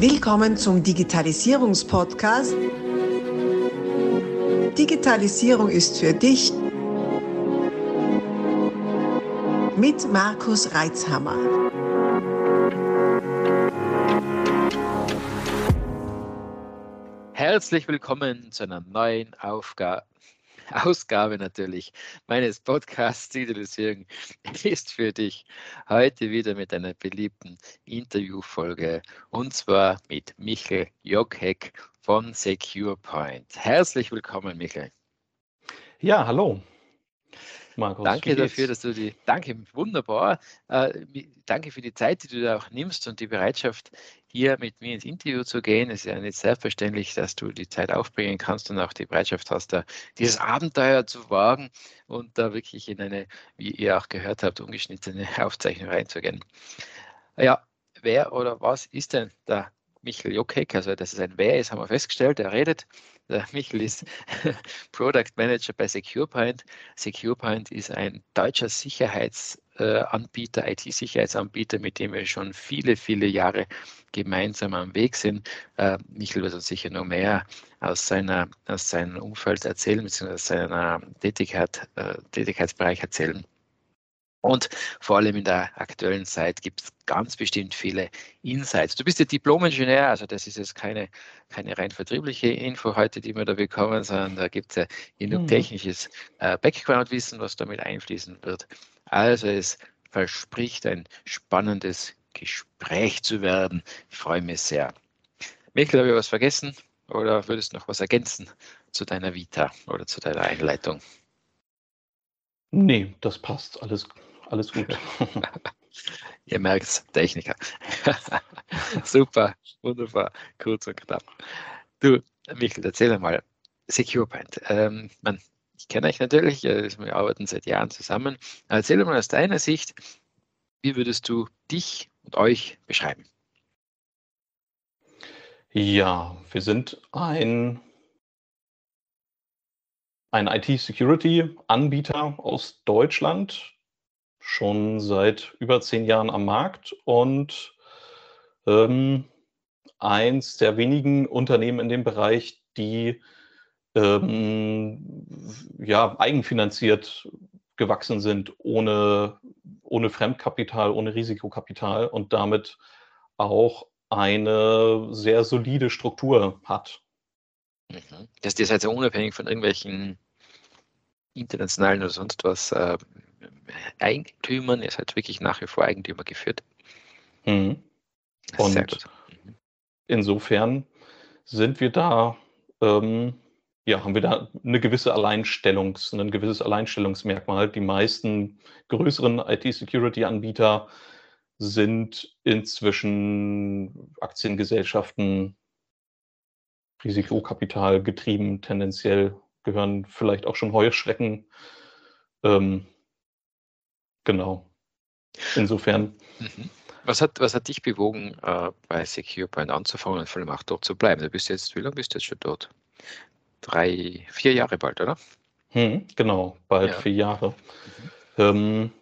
Willkommen zum Digitalisierungspodcast. Digitalisierung ist für dich mit Markus Reitzhammer. Herzlich willkommen zu einer neuen Aufgabe Ausgabe natürlich meines Podcasts Digitalisierung ist für dich heute wieder mit einer beliebten Interviewfolge und zwar mit Michael Jockheck von SecurePoint. Herzlich willkommen, Michael. Ja, hallo. Markus, danke dafür, dass du die, danke, wunderbar. Äh, danke für die Zeit, die du da auch nimmst und die Bereitschaft, hier mit mir ins Interview zu gehen. Es ist ja nicht selbstverständlich, dass du die Zeit aufbringen kannst und auch die Bereitschaft hast, da dieses Abenteuer zu wagen und da wirklich in eine, wie ihr auch gehört habt, ungeschnittene Aufzeichnung reinzugehen. Ja, wer oder was ist denn der Michael Jokek? Also, dass es ein Wer ist, haben wir festgestellt. Er redet der Michael ist Product Manager bei SecurePoint. SecurePoint ist ein deutscher Sicherheitsanbieter, IT-Sicherheitsanbieter, mit dem wir schon viele, viele Jahre gemeinsam am Weg sind. Äh, Michael wird uns sicher noch mehr aus, seiner, aus seinem Umfeld erzählen, beziehungsweise aus seinem Tätigkeit, äh, Tätigkeitsbereich erzählen. Und vor allem in der aktuellen Zeit gibt es ganz bestimmt viele Insights. Du bist ja Diplom-Ingenieur, also das ist jetzt keine, keine rein vertriebliche Info heute, die wir da bekommen, sondern da gibt es ja genug mhm. technisches äh, Background-Wissen, was damit einfließen wird. Also es verspricht ein spannendes Gespräch zu werden. Ich freue mich sehr. Michael, habe ich was vergessen oder würdest du noch was ergänzen zu deiner Vita oder zu deiner Einleitung? Nee, das passt. Alles alles gut. Ihr merkt es, Techniker. Super, wunderbar, kurz und knapp. Du, Michael, erzähl mal, SecurePoint. Ähm, man, ich kenne euch natürlich, äh, wir arbeiten seit Jahren zusammen. Erzähl mal aus deiner Sicht, wie würdest du dich und euch beschreiben? Ja, wir sind ein, ein IT-Security-Anbieter aus Deutschland, schon seit über zehn Jahren am Markt und ähm, eins der wenigen Unternehmen in dem Bereich, die ähm, ja, eigenfinanziert gewachsen sind, ohne, ohne Fremdkapital, ohne Risikokapital und damit auch eine sehr solide Struktur hat. Mhm. Das ist also unabhängig von irgendwelchen internationalen oder sonst was äh, Eigentümern. Er ist halt wirklich nach wie vor Eigentümer geführt. Mhm. Und mhm. insofern sind wir da, ähm, ja, haben wir da eine gewisse Alleinstellungs, ein gewisses Alleinstellungsmerkmal. Die meisten größeren IT-Security-Anbieter sind inzwischen Aktiengesellschaften, Risikokapital getrieben, tendenziell gehören vielleicht auch schon Heuschrecken ähm, Genau. Insofern. Mhm. Was hat, was hat dich bewogen, äh, bei SecurePoint anzufangen und vor allem auch dort zu bleiben? Du bist jetzt, wie lange bist du jetzt schon dort? Drei, vier Jahre bald, oder? Hm, genau, bald ja. vier Jahre. Mhm. Ähm,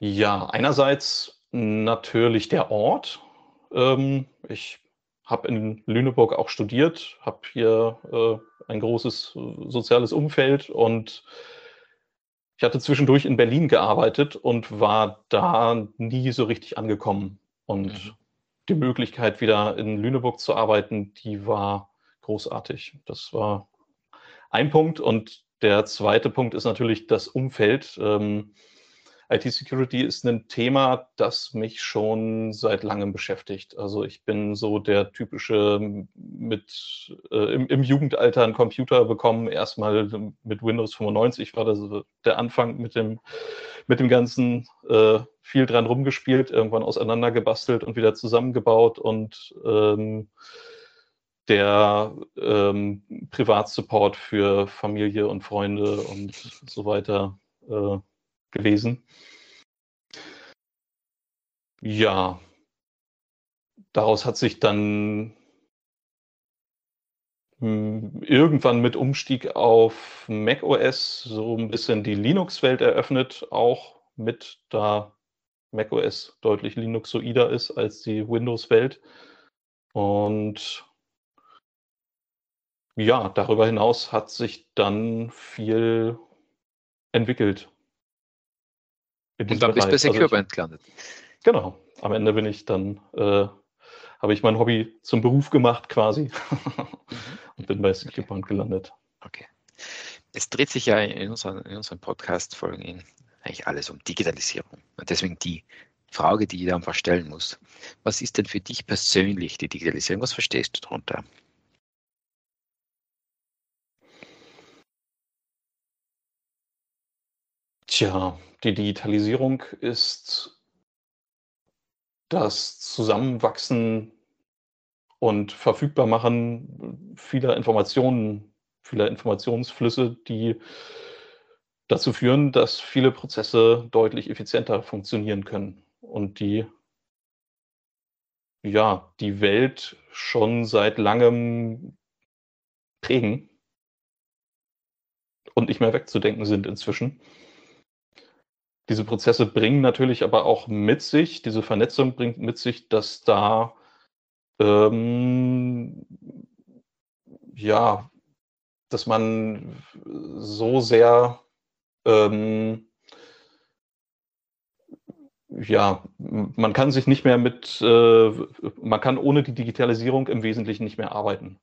ja, einerseits natürlich der Ort. Ähm, ich habe in Lüneburg auch studiert, habe hier äh, ein großes äh, soziales Umfeld und ich hatte zwischendurch in Berlin gearbeitet und war da nie so richtig angekommen. Und mhm. die Möglichkeit, wieder in Lüneburg zu arbeiten, die war großartig. Das war ein Punkt. Und der zweite Punkt ist natürlich das Umfeld. Ähm, IT-Security ist ein Thema, das mich schon seit langem beschäftigt. Also ich bin so der typische mit äh, im, im, Jugendalter einen Computer bekommen, erstmal mit Windows 95 war das der Anfang mit dem, mit dem ganzen äh, viel dran rumgespielt, irgendwann auseinandergebastelt und wieder zusammengebaut und ähm, der ähm, Privatsupport für Familie und Freunde und so weiter äh, gewesen. Ja, daraus hat sich dann hm, irgendwann mit Umstieg auf macOS so ein bisschen die Linux-Welt eröffnet, auch mit da macOS deutlich Linuxoider ist als die Windows-Welt. Und ja, darüber hinaus hat sich dann viel entwickelt. Und dann bist du bei SecureBand also gelandet. Genau. Am Ende bin ich dann, äh, habe ich mein Hobby zum Beruf gemacht quasi mhm. und bin bei SecureBand okay. gelandet. Okay. Es dreht sich ja in unseren, in unseren Podcast-Folgen eigentlich alles um Digitalisierung. Und deswegen die Frage, die jeder einfach stellen muss. Was ist denn für dich persönlich die Digitalisierung? Was verstehst du darunter? Tja, die Digitalisierung ist das Zusammenwachsen und Verfügbarmachen vieler Informationen, vieler Informationsflüsse, die dazu führen, dass viele Prozesse deutlich effizienter funktionieren können und die ja, die Welt schon seit langem prägen und nicht mehr wegzudenken sind inzwischen. Diese Prozesse bringen natürlich aber auch mit sich, diese Vernetzung bringt mit sich, dass da ähm, ja, dass man so sehr ähm, ja, man kann sich nicht mehr mit, äh, man kann ohne die Digitalisierung im Wesentlichen nicht mehr arbeiten.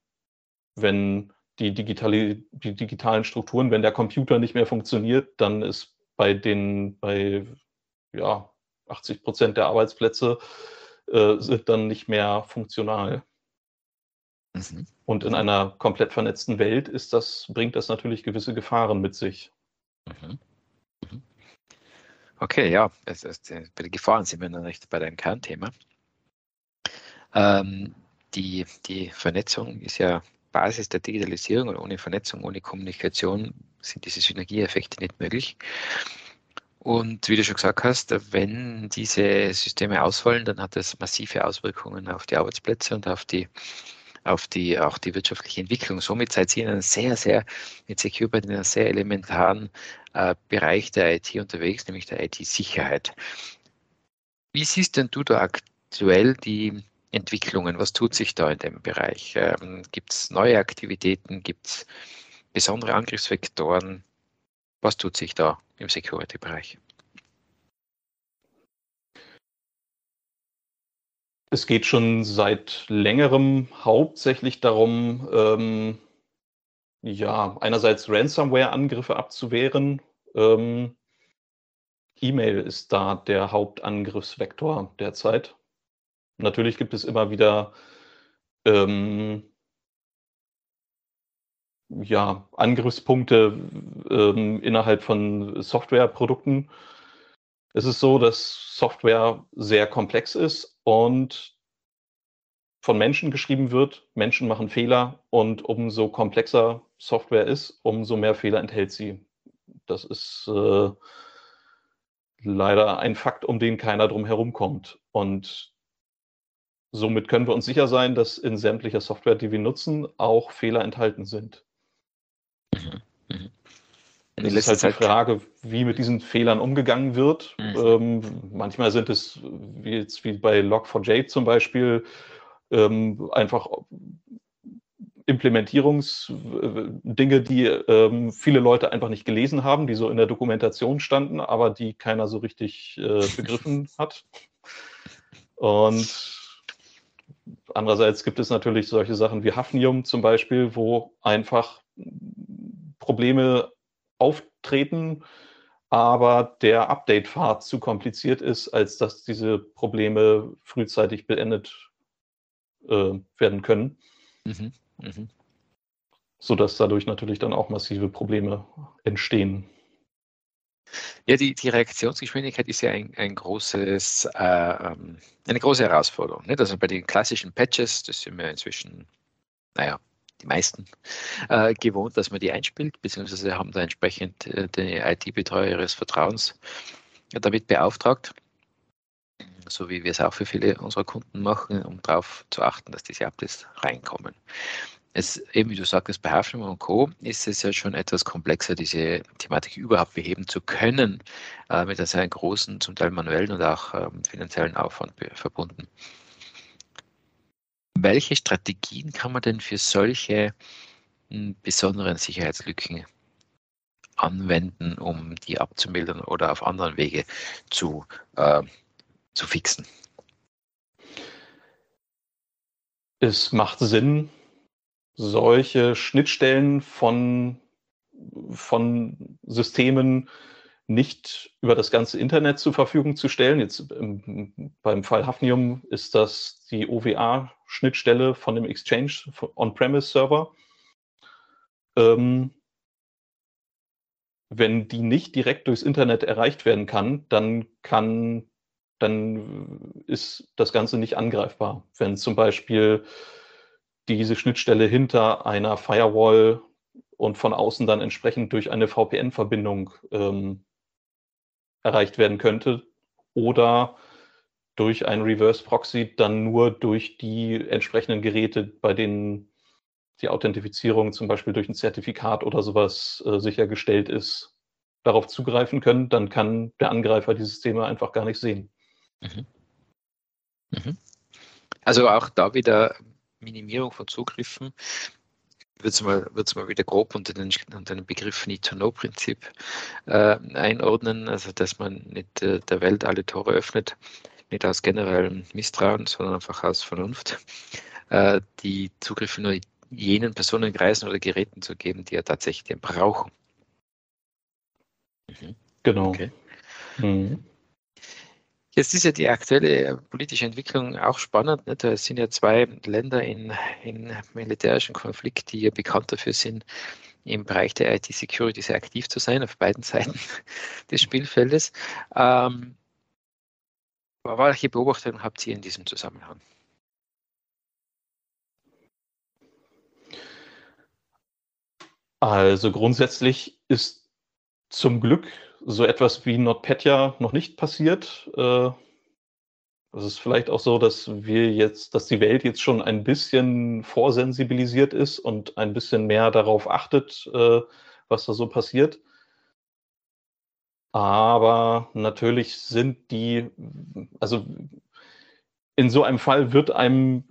Wenn die, digitale, die digitalen Strukturen, wenn der Computer nicht mehr funktioniert, dann ist bei den, bei ja, 80 Prozent der Arbeitsplätze äh, sind dann nicht mehr funktional. Mhm. Und in einer komplett vernetzten Welt ist das, bringt das natürlich gewisse Gefahren mit sich. Mhm. Mhm. Okay, ja, es, es, bei den Gefahren sind wir noch nicht bei deinem Kernthema. Ähm, die, die Vernetzung ist ja Basis der Digitalisierung und ohne Vernetzung, ohne Kommunikation sind diese Synergieeffekte nicht möglich. Und wie du schon gesagt hast, wenn diese Systeme ausfallen, dann hat das massive Auswirkungen auf die Arbeitsplätze und auf die, auf die, auch die wirtschaftliche Entwicklung. Somit seid ihr in einem sehr, sehr, mit SecureByte in einem sehr elementaren äh, Bereich der IT unterwegs, nämlich der IT-Sicherheit. Wie siehst denn du da aktuell die Entwicklungen? Was tut sich da in dem Bereich? Ähm, Gibt es neue Aktivitäten? Gibt es besondere Angriffsvektoren? Was tut sich da im Security-Bereich? Es geht schon seit längerem hauptsächlich darum, ähm, ja, einerseits Ransomware-Angriffe abzuwehren. Ähm, E-Mail ist da der Hauptangriffsvektor derzeit. Natürlich gibt es immer wieder ähm, ja, Angriffspunkte ähm, innerhalb von Softwareprodukten. Es ist so, dass Software sehr komplex ist und von Menschen geschrieben wird. Menschen machen Fehler und umso komplexer Software ist, umso mehr Fehler enthält sie. Das ist äh, leider ein Fakt, um den keiner drum herum kommt. Und somit können wir uns sicher sein, dass in sämtlicher Software, die wir nutzen, auch Fehler enthalten sind. Mhm. Mhm. Es ist halt die Frage, wie mit diesen Fehlern umgegangen wird. Mhm. Ähm, manchmal sind es, wie jetzt wie bei Log4j zum Beispiel, ähm, einfach Implementierungsdinge, die ähm, viele Leute einfach nicht gelesen haben, die so in der Dokumentation standen, aber die keiner so richtig äh, begriffen hat. Und andererseits gibt es natürlich solche Sachen wie Hafnium zum Beispiel, wo einfach Probleme auftreten, aber der Update-Pfad zu kompliziert ist, als dass diese Probleme frühzeitig beendet äh, werden können. Mhm. Mhm. Sodass dadurch natürlich dann auch massive Probleme entstehen. Ja, die, die Reaktionsgeschwindigkeit ist ja ein, ein großes, äh, ähm, eine große Herausforderung. Nicht? Also bei den klassischen Patches, das sind wir inzwischen, naja, die meisten, äh, gewohnt, dass man die einspielt, beziehungsweise haben da entsprechend äh, den IT-Betreuer ihres Vertrauens damit beauftragt, so wie wir es auch für viele unserer Kunden machen, um darauf zu achten, dass diese Updates reinkommen. Es, eben wie du sagst, bei Hafnummer und Co. ist es ja schon etwas komplexer, diese Thematik überhaupt beheben zu können, äh, mit einem sehr großen, zum Teil manuellen und auch ähm, finanziellen Aufwand verbunden. Welche Strategien kann man denn für solche hm, besonderen Sicherheitslücken anwenden, um die abzumildern oder auf anderen Wege zu, äh, zu fixen? Es macht Sinn, solche Schnittstellen von, von Systemen nicht über das ganze Internet zur Verfügung zu stellen. Jetzt im, beim Fall Hafnium ist das die OWA-Schnittstelle von dem Exchange On-Premise-Server. Ähm, wenn die nicht direkt durchs Internet erreicht werden kann, dann kann, dann ist das Ganze nicht angreifbar. Wenn zum Beispiel diese Schnittstelle hinter einer Firewall und von außen dann entsprechend durch eine VPN-Verbindung ähm, erreicht werden könnte oder durch ein Reverse Proxy dann nur durch die entsprechenden Geräte, bei denen die Authentifizierung zum Beispiel durch ein Zertifikat oder sowas äh, sichergestellt ist, darauf zugreifen können, dann kann der Angreifer die Systeme einfach gar nicht sehen. Mhm. Mhm. Also auch da wieder Minimierung von Zugriffen würde es mal, mal wieder grob unter den, unter den Begriff Need-to-Know-Prinzip äh, einordnen, also dass man nicht äh, der Welt alle Tore öffnet, nicht aus generellem Misstrauen, sondern einfach aus Vernunft, äh, die Zugriffe nur jenen Personenkreisen oder Geräten zu geben, die er tatsächlich brauchen. Mhm. Genau. Okay. Mhm. Jetzt ist ja die aktuelle politische Entwicklung auch spannend. Nicht? Es sind ja zwei Länder in, in militärischen Konflikt, die ja bekannt dafür sind, im Bereich der IT-Security sehr aktiv zu sein, auf beiden Seiten des Spielfeldes. Ähm, welche Beobachtungen habt ihr in diesem Zusammenhang? Also grundsätzlich ist zum Glück so etwas wie NotPetya noch nicht passiert. Äh, es ist vielleicht auch so, dass wir jetzt, dass die Welt jetzt schon ein bisschen vorsensibilisiert ist und ein bisschen mehr darauf achtet, äh, was da so passiert. Aber natürlich sind die, also in so einem Fall wird einem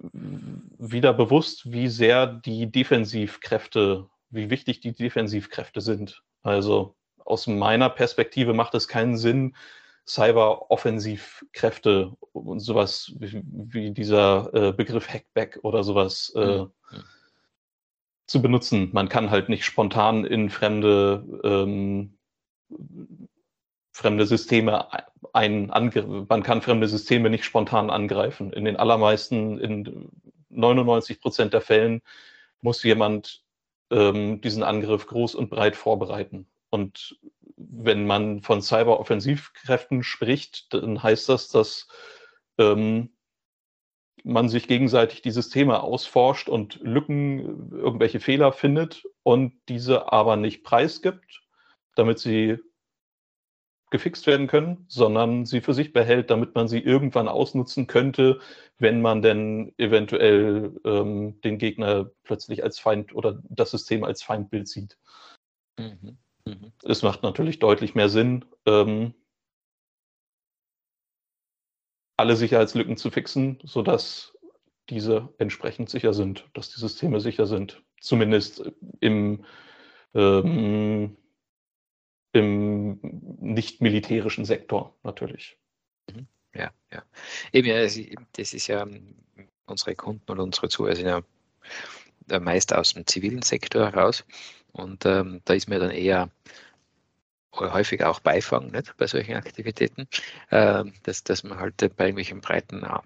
wieder bewusst, wie sehr die Defensivkräfte, wie wichtig die Defensivkräfte sind. Also aus meiner Perspektive macht es keinen Sinn, Cyber-Offensivkräfte und sowas wie, wie dieser äh, Begriff Hackback oder sowas äh, mhm. zu benutzen. Man kann halt nicht spontan in fremde, ähm, fremde Systeme ein man kann fremde Systeme nicht spontan angreifen. In den allermeisten, in 99 Prozent der Fällen muss jemand ähm, diesen Angriff groß und breit vorbereiten. Und wenn man von Cyber-Offensivkräften spricht, dann heißt das, dass ähm, man sich gegenseitig die Systeme ausforscht und Lücken, irgendwelche Fehler findet und diese aber nicht preisgibt, damit sie gefixt werden können, sondern sie für sich behält, damit man sie irgendwann ausnutzen könnte, wenn man denn eventuell ähm, den Gegner plötzlich als Feind oder das System als Feindbild sieht. Mhm. Mhm. Es macht natürlich deutlich mehr Sinn, ähm, alle Sicherheitslücken zu fixen, sodass diese entsprechend sicher sind, dass die Systeme sicher sind. Zumindest im, ähm, im nicht-militärischen Sektor natürlich. Mhm. Ja, ja. Eben, ja, das ist ja unsere Kunden und unsere Zuhörer sind ja meist aus dem zivilen Sektor heraus. Und ähm, da ist mir dann eher häufig auch Beifang nicht, bei solchen Aktivitäten, äh, dass, dass man halt bei irgendwelchen breiten äh,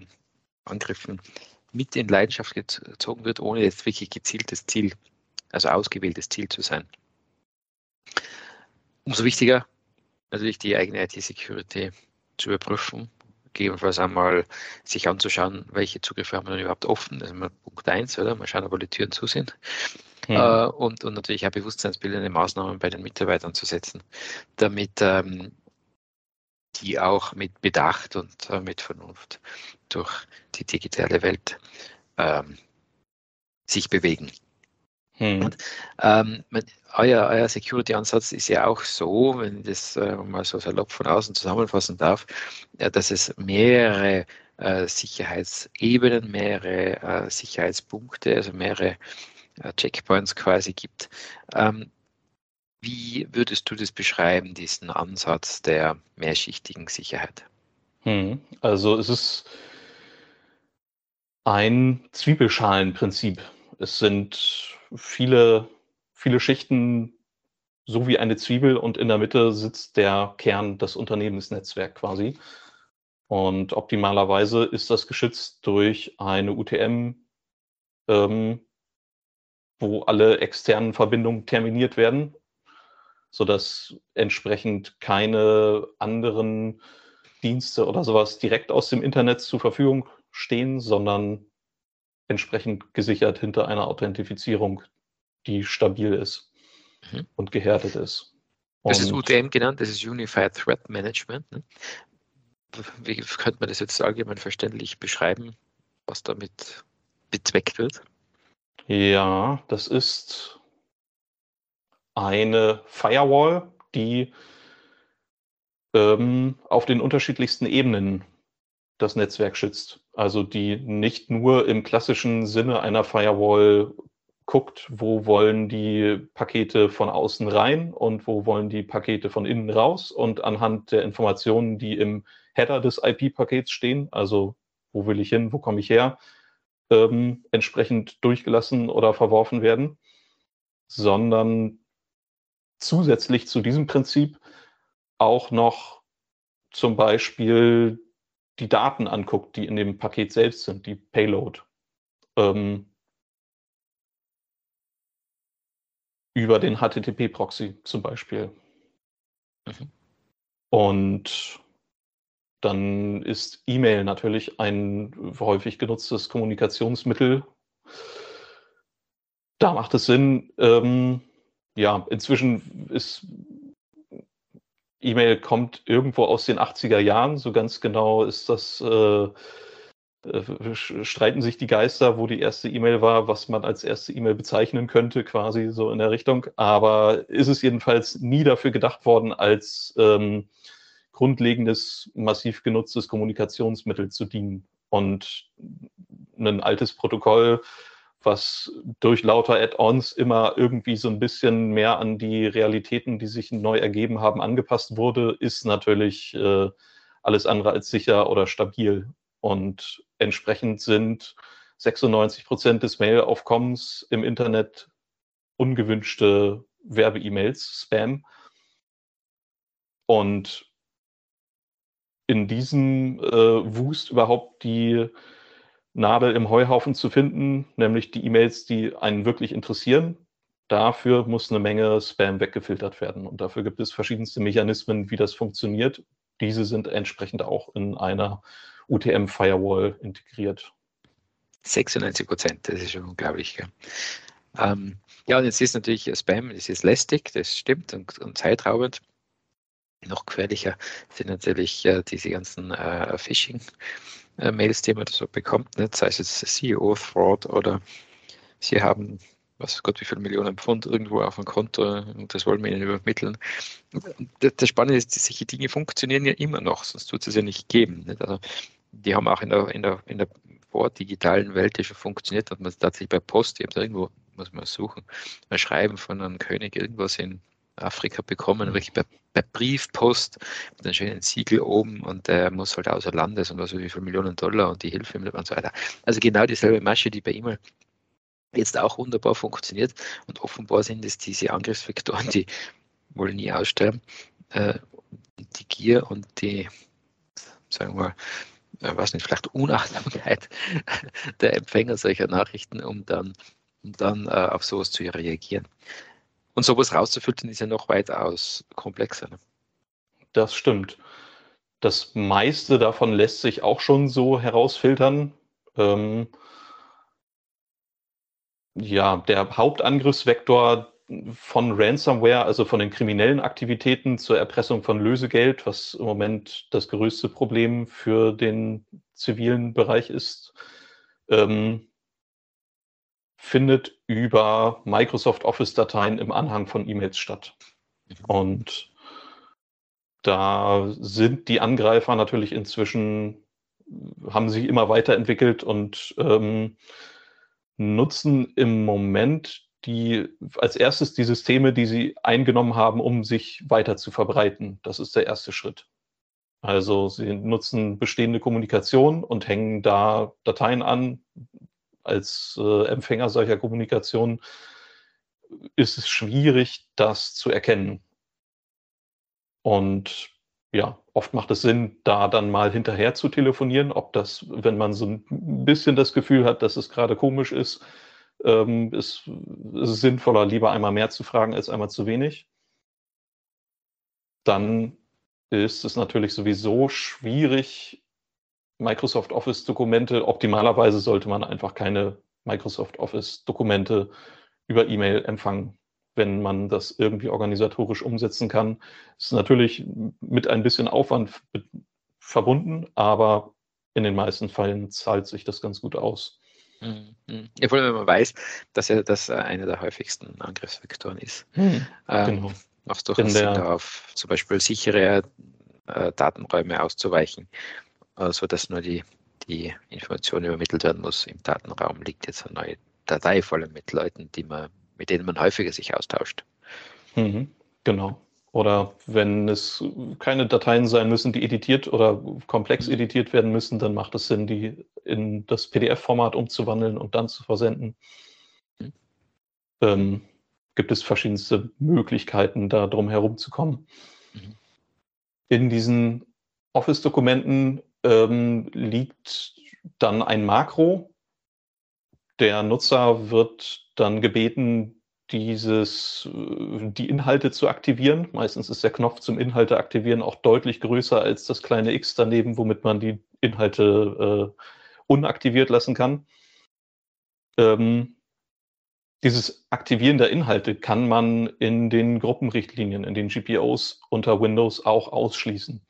Angriffen mit in Leidenschaft gezogen wird, ohne jetzt wirklich gezieltes Ziel, also ausgewähltes Ziel zu sein. Umso wichtiger natürlich die eigene IT-Security zu überprüfen, gegebenenfalls einmal sich anzuschauen, welche Zugriffe haben wir denn überhaupt offen. Das ist mal Punkt 1, oder? Mal schauen, ob alle Türen zu sind. Mhm. Äh, und, und natürlich auch bewusstseinsbildende Maßnahmen bei den Mitarbeitern zu setzen, damit ähm, die auch mit Bedacht und äh, mit Vernunft durch die digitale Welt ähm, sich bewegen. Hm. Und ähm, euer, euer Security-Ansatz ist ja auch so, wenn ich das äh, mal so salopp von außen zusammenfassen darf, äh, dass es mehrere äh, Sicherheitsebenen, mehrere äh, Sicherheitspunkte, also mehrere Checkpoints quasi gibt. Ähm, wie würdest du das beschreiben, diesen Ansatz der mehrschichtigen Sicherheit? Hm, also es ist ein Zwiebelschalenprinzip. Es sind viele, viele Schichten, so wie eine Zwiebel und in der Mitte sitzt der Kern, das Unternehmensnetzwerk quasi. Und optimalerweise ist das geschützt durch eine UTM, ähm, wo alle externen Verbindungen terminiert werden, sodass entsprechend keine anderen Dienste oder sowas direkt aus dem Internet zur Verfügung stehen, sondern entsprechend gesichert hinter einer Authentifizierung, die stabil ist mhm. und gehärtet ist. Das und ist UTM genannt, das ist Unified Threat Management. Ne? Wie könnte man das jetzt allgemein verständlich beschreiben, was damit bezweckt wird? Ja, das ist eine Firewall, die ähm, auf den unterschiedlichsten Ebenen das Netzwerk schützt. Also die nicht nur im klassischen Sinne einer Firewall guckt, wo wollen die Pakete von außen rein und wo wollen die Pakete von innen raus und anhand der Informationen, die im Header des IP-Pakets stehen, also wo will ich hin, wo komme ich her, ähm, entsprechend durchgelassen oder verworfen werden, sondern zusätzlich zu diesem Prinzip auch noch zum Beispiel die Daten anguckt, die in dem Paket selbst sind, die Payload. Ähm, über den HTTP-Proxy zum Beispiel. Mhm. Und dann ist E-Mail natürlich ein häufig genutztes Kommunikationsmittel. Da macht es Sinn. Ähm, ja, inzwischen ist E-Mail kommt irgendwo aus den 80er Jahren. So ganz genau ist das, äh, äh, streiten sich die Geister, wo die erste E-Mail war, was man als erste E-Mail bezeichnen könnte, quasi so in der Richtung. Aber ist es jedenfalls nie dafür gedacht worden, als ähm, grundlegendes, massiv genutztes Kommunikationsmittel zu dienen. Und ein altes Protokoll was durch lauter Add-ons immer irgendwie so ein bisschen mehr an die Realitäten, die sich neu ergeben haben, angepasst wurde, ist natürlich äh, alles andere als sicher oder stabil. Und entsprechend sind 96 Prozent des Mail-Aufkommens im Internet ungewünschte Werbe-E-Mails, Spam. Und in diesem äh, Wust überhaupt die Nadel im Heuhaufen zu finden, nämlich die E-Mails, die einen wirklich interessieren. Dafür muss eine Menge Spam weggefiltert werden. Und dafür gibt es verschiedenste Mechanismen, wie das funktioniert. Diese sind entsprechend auch in einer UTM-Firewall integriert. 96 Prozent, das ist schon unglaublich. Ähm, ja, und jetzt ist natürlich Spam, das ist lästig, das stimmt und, und zeitraubend. Noch gefährlicher sind natürlich äh, diese ganzen äh, Phishing. Äh, Mails, die man so bekommt, ne? sei es jetzt CEO-Fraud oder Sie haben, was Gott, wie viele Millionen Pfund irgendwo auf dem Konto und das wollen wir Ihnen übermitteln. Das Spannende ist, solche Dinge funktionieren ja immer noch, sonst tut es ja nicht geben. Nicht? Also, die haben auch in der, in der, in der vordigitalen Welt ja schon funktioniert, dass man tatsächlich bei Post, ich habe irgendwo, muss man suchen, ein Schreiben von einem König irgendwas in Afrika bekommen, mhm. wirklich per, per Briefpost mit einem schönen Siegel oben und der muss halt außer Landes und was wie viele Millionen Dollar und die Hilfe und so weiter. Also genau dieselbe Masche, die bei E-Mail jetzt auch wunderbar funktioniert und offenbar sind es diese Angriffsvektoren, die wohl nie aussterben. Äh, die Gier und die, sagen wir mal, äh, weiß nicht, vielleicht Unachtsamkeit der Empfänger solcher Nachrichten, um dann, um dann äh, auf sowas zu reagieren. Und sowas rauszufiltern ist ja noch weitaus komplexer. Ne? Das stimmt. Das meiste davon lässt sich auch schon so herausfiltern. Ähm, ja, der Hauptangriffsvektor von Ransomware, also von den kriminellen Aktivitäten zur Erpressung von Lösegeld, was im Moment das größte Problem für den zivilen Bereich ist, ähm, findet über Microsoft Office-Dateien im Anhang von E-Mails statt. Mhm. Und da sind die Angreifer natürlich inzwischen, haben sich immer weiterentwickelt und ähm, nutzen im Moment die als erstes die Systeme, die sie eingenommen haben, um sich weiter zu verbreiten. Das ist der erste Schritt. Also sie nutzen bestehende Kommunikation und hängen da Dateien an. Als äh, Empfänger solcher Kommunikation ist es schwierig, das zu erkennen. Und ja, oft macht es Sinn, da dann mal hinterher zu telefonieren, ob das, wenn man so ein bisschen das Gefühl hat, dass es gerade komisch ist, ähm, ist, ist sinnvoller, lieber einmal mehr zu fragen als einmal zu wenig. Dann ist es natürlich sowieso schwierig, Microsoft Office-Dokumente, optimalerweise sollte man einfach keine Microsoft Office-Dokumente über E-Mail empfangen, wenn man das irgendwie organisatorisch umsetzen kann. Ist natürlich mit ein bisschen Aufwand verbunden, aber in den meisten Fällen zahlt sich das ganz gut aus. Mhm. Ja, vor allem, wenn man weiß, dass ja das äh, einer der häufigsten Angriffsvektoren ist. Mhm, ähm, genau. Macht durchaus Sinn, darauf zum Beispiel sichere äh, Datenräume auszuweichen, sodass nur die, die Information übermittelt werden muss. Im Datenraum liegt jetzt eine neue Datei voll mit Leuten, die man, mit denen man häufiger sich austauscht. Mhm, genau. Oder wenn es keine Dateien sein müssen, die editiert oder komplex editiert werden müssen, dann macht es Sinn, die in das PDF-Format umzuwandeln und dann zu versenden. Mhm. Ähm, gibt es verschiedenste Möglichkeiten, da drum herum zu kommen. Mhm. In diesen Office-Dokumenten ähm, liegt dann ein Makro. Der Nutzer wird dann gebeten, dieses, äh, die Inhalte zu aktivieren. Meistens ist der Knopf zum Inhalte aktivieren auch deutlich größer als das kleine X daneben, womit man die Inhalte äh, unaktiviert lassen kann. Ähm, dieses Aktivieren der Inhalte kann man in den Gruppenrichtlinien, in den GPOs unter Windows auch ausschließen.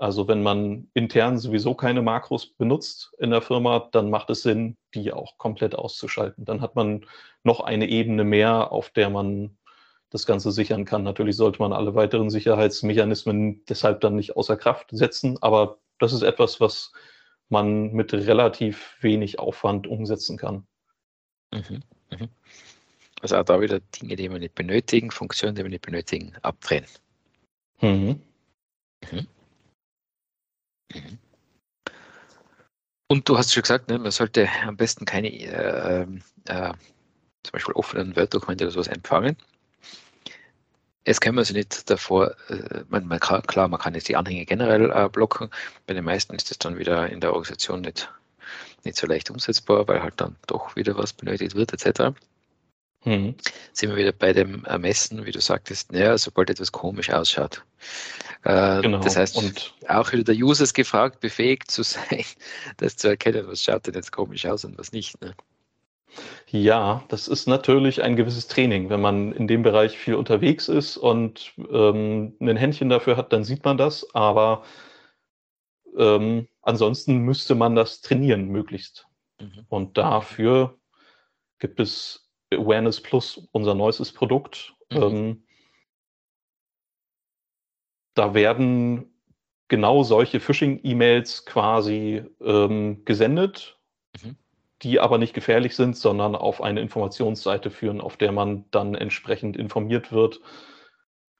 Also wenn man intern sowieso keine Makros benutzt in der Firma, dann macht es Sinn, die auch komplett auszuschalten. Dann hat man noch eine Ebene mehr, auf der man das Ganze sichern kann. Natürlich sollte man alle weiteren Sicherheitsmechanismen deshalb dann nicht außer Kraft setzen, aber das ist etwas, was man mit relativ wenig Aufwand umsetzen kann. Mhm, mhm. Also auch da wieder Dinge, die wir nicht benötigen, Funktionen, die wir nicht benötigen, abdrehen. Mhm. Mhm. Und du hast schon gesagt, ne, man sollte am besten keine äh, äh, zum Beispiel offenen Word-Dokumente oder sowas empfangen. Es kann man sich nicht davor, äh, man, man kann, klar, man kann jetzt die Anhänge generell äh, blocken. Bei den meisten ist das dann wieder in der Organisation nicht, nicht so leicht umsetzbar, weil halt dann doch wieder was benötigt wird, etc. Mhm. Sind wir wieder bei dem Ermessen, wie du sagtest, naja, sobald etwas komisch ausschaut. Äh, genau. Das heißt, und auch wieder der User ist gefragt, befähigt zu sein, das zu erkennen, was schaut denn jetzt komisch aus und was nicht. Ne? Ja, das ist natürlich ein gewisses Training. Wenn man in dem Bereich viel unterwegs ist und ähm, ein Händchen dafür hat, dann sieht man das. Aber ähm, ansonsten müsste man das trainieren, möglichst. Mhm. Und dafür gibt es Awareness Plus, unser neuestes Produkt. Mhm. Ähm, da werden genau solche Phishing-E-Mails quasi ähm, gesendet, mhm. die aber nicht gefährlich sind, sondern auf eine Informationsseite führen, auf der man dann entsprechend informiert wird,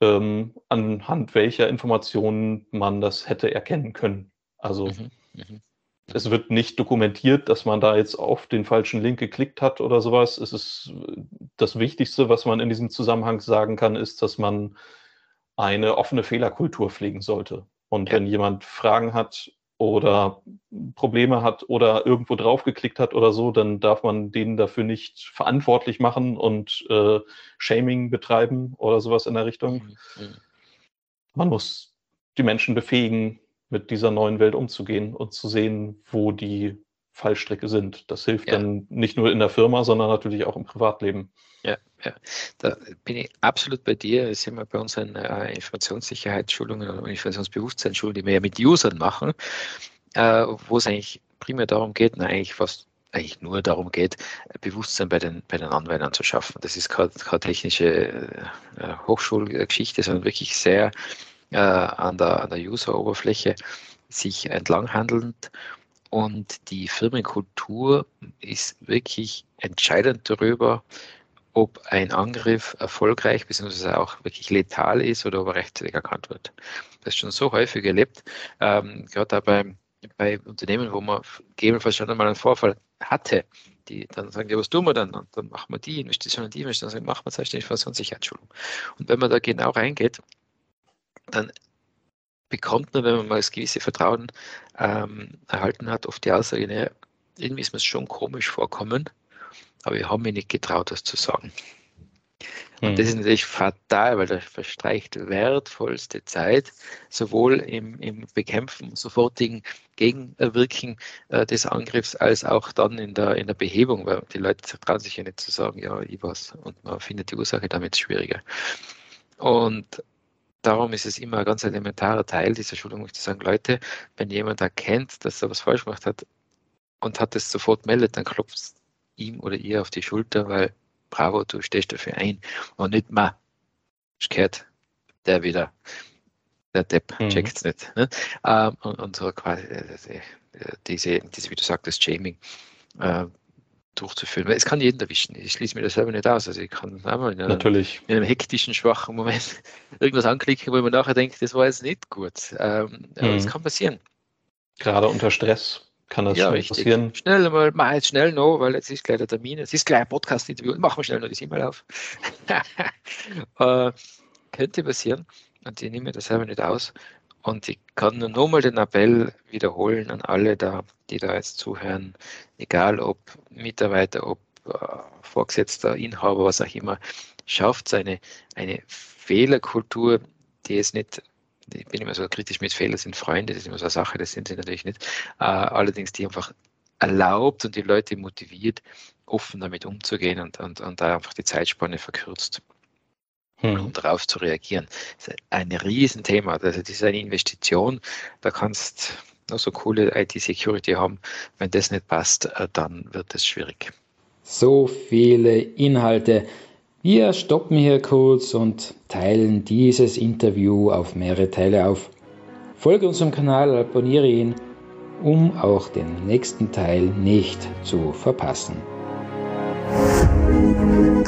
ähm, anhand welcher Informationen man das hätte erkennen können. Also mhm. Es wird nicht dokumentiert, dass man da jetzt auf den falschen Link geklickt hat oder sowas. Es ist das Wichtigste, was man in diesem Zusammenhang sagen kann, ist, dass man eine offene Fehlerkultur pflegen sollte. Und ja. wenn jemand Fragen hat oder Probleme hat oder irgendwo draufgeklickt hat oder so, dann darf man den dafür nicht verantwortlich machen und äh, Shaming betreiben oder sowas in der Richtung. Mhm. mhm. Man muss die Menschen befähigen, mit dieser neuen Welt umzugehen und zu sehen, wo die Fallstricke sind. Das hilft ja. dann nicht nur in der Firma, sondern natürlich auch im Privatleben. Ja, ja. da bin ich absolut bei dir. Das sind wir bei unseren äh, Informationssicherheitsschulungen oder Informationsbewusstseinsschulungen, die wir ja mit Usern machen, äh, wo es eigentlich primär darum geht, na, eigentlich was eigentlich nur darum geht, Bewusstsein bei den, bei den Anwendern zu schaffen. Das ist keine, keine technische äh, Hochschulgeschichte, sondern wirklich sehr äh, an der, an der User-Oberfläche sich entlanghandelnd. Und die Firmenkultur ist wirklich entscheidend darüber, ob ein Angriff erfolgreich bzw. auch wirklich letal ist oder ob er rechtzeitig erkannt wird. Das ist schon so häufig erlebt, ähm, gerade bei, bei Unternehmen, wo man gegebenenfalls schon einmal einen Vorfall hatte, die dann sagen, ja, was tun wir dann? Und dann machen wir die Investition und die Investition, dann machen wir selbstständig Informationssicherheitsschulung. Und wenn man da genau reingeht, dann bekommt man, wenn man mal das gewisse Vertrauen ähm, erhalten hat, oft die Aussage, naja, irgendwie ist mir es schon komisch vorkommen, aber ich habe mich nicht getraut, das zu sagen. Und das hm. ist natürlich fatal, weil da verstreicht wertvollste Zeit, sowohl im, im Bekämpfen, sofortigen Gegenwirken äh, des Angriffs, als auch dann in der, in der Behebung, weil die Leute trauen sich ja nicht zu sagen, ja, ich was. Und man findet die Ursache damit schwieriger. Und darum ist es immer ein ganz elementarer Teil dieser Schulung, zu sagen, Leute, wenn jemand erkennt, dass er was falsch gemacht hat und hat es sofort meldet, dann klopft ihm oder ihr auf die Schulter, weil bravo, du stehst dafür ein und nicht mal, gehört der wieder, der Depp mhm. checkt es nicht. Ne? Ähm, und, und, so quasi äh, äh, diese, diese, wie du sagtest, Shaming äh, durchzuführen. Weil es kann jeden erwischen. Ich schließe mir das selber nicht aus. Also ich kann einmal in einem, Natürlich. in einem hektischen, schwachen Moment irgendwas anklicken, wo man nachher denkt, das war jetzt nicht gut. Ähm, mhm. Aber es kann passieren. Gerade unter Stress kann das ja, passieren. Schnell mal, mach jetzt schnell noch, weil jetzt ist gleich der Termin, es ist gleich ein Podcast-Interview, machen wir schnell noch das E-Mail auf. äh, könnte passieren und ich nehme das selber nicht aus. Und ich kann nur nochmal den Appell wiederholen an alle da, die da jetzt zuhören, egal ob Mitarbeiter, ob äh, Vorgesetzter, Inhaber, was auch immer, schafft eine, eine Fehlerkultur, die es nicht ich bin immer so kritisch mit Fehler sind Freunde, das ist immer so eine Sache, das sind sie natürlich nicht. Äh, allerdings die einfach erlaubt und die Leute motiviert, offen damit umzugehen und, und, und da einfach die Zeitspanne verkürzt. Hm. um darauf zu reagieren. Das ist ein Riesenthema. Also das ist eine Investition. Da kannst du so coole IT-Security haben. Wenn das nicht passt, äh, dann wird es schwierig. So viele Inhalte. Wir stoppen hier kurz und teilen dieses Interview auf mehrere Teile auf. Folge unserem Kanal, abonniere ihn, um auch den nächsten Teil nicht zu verpassen.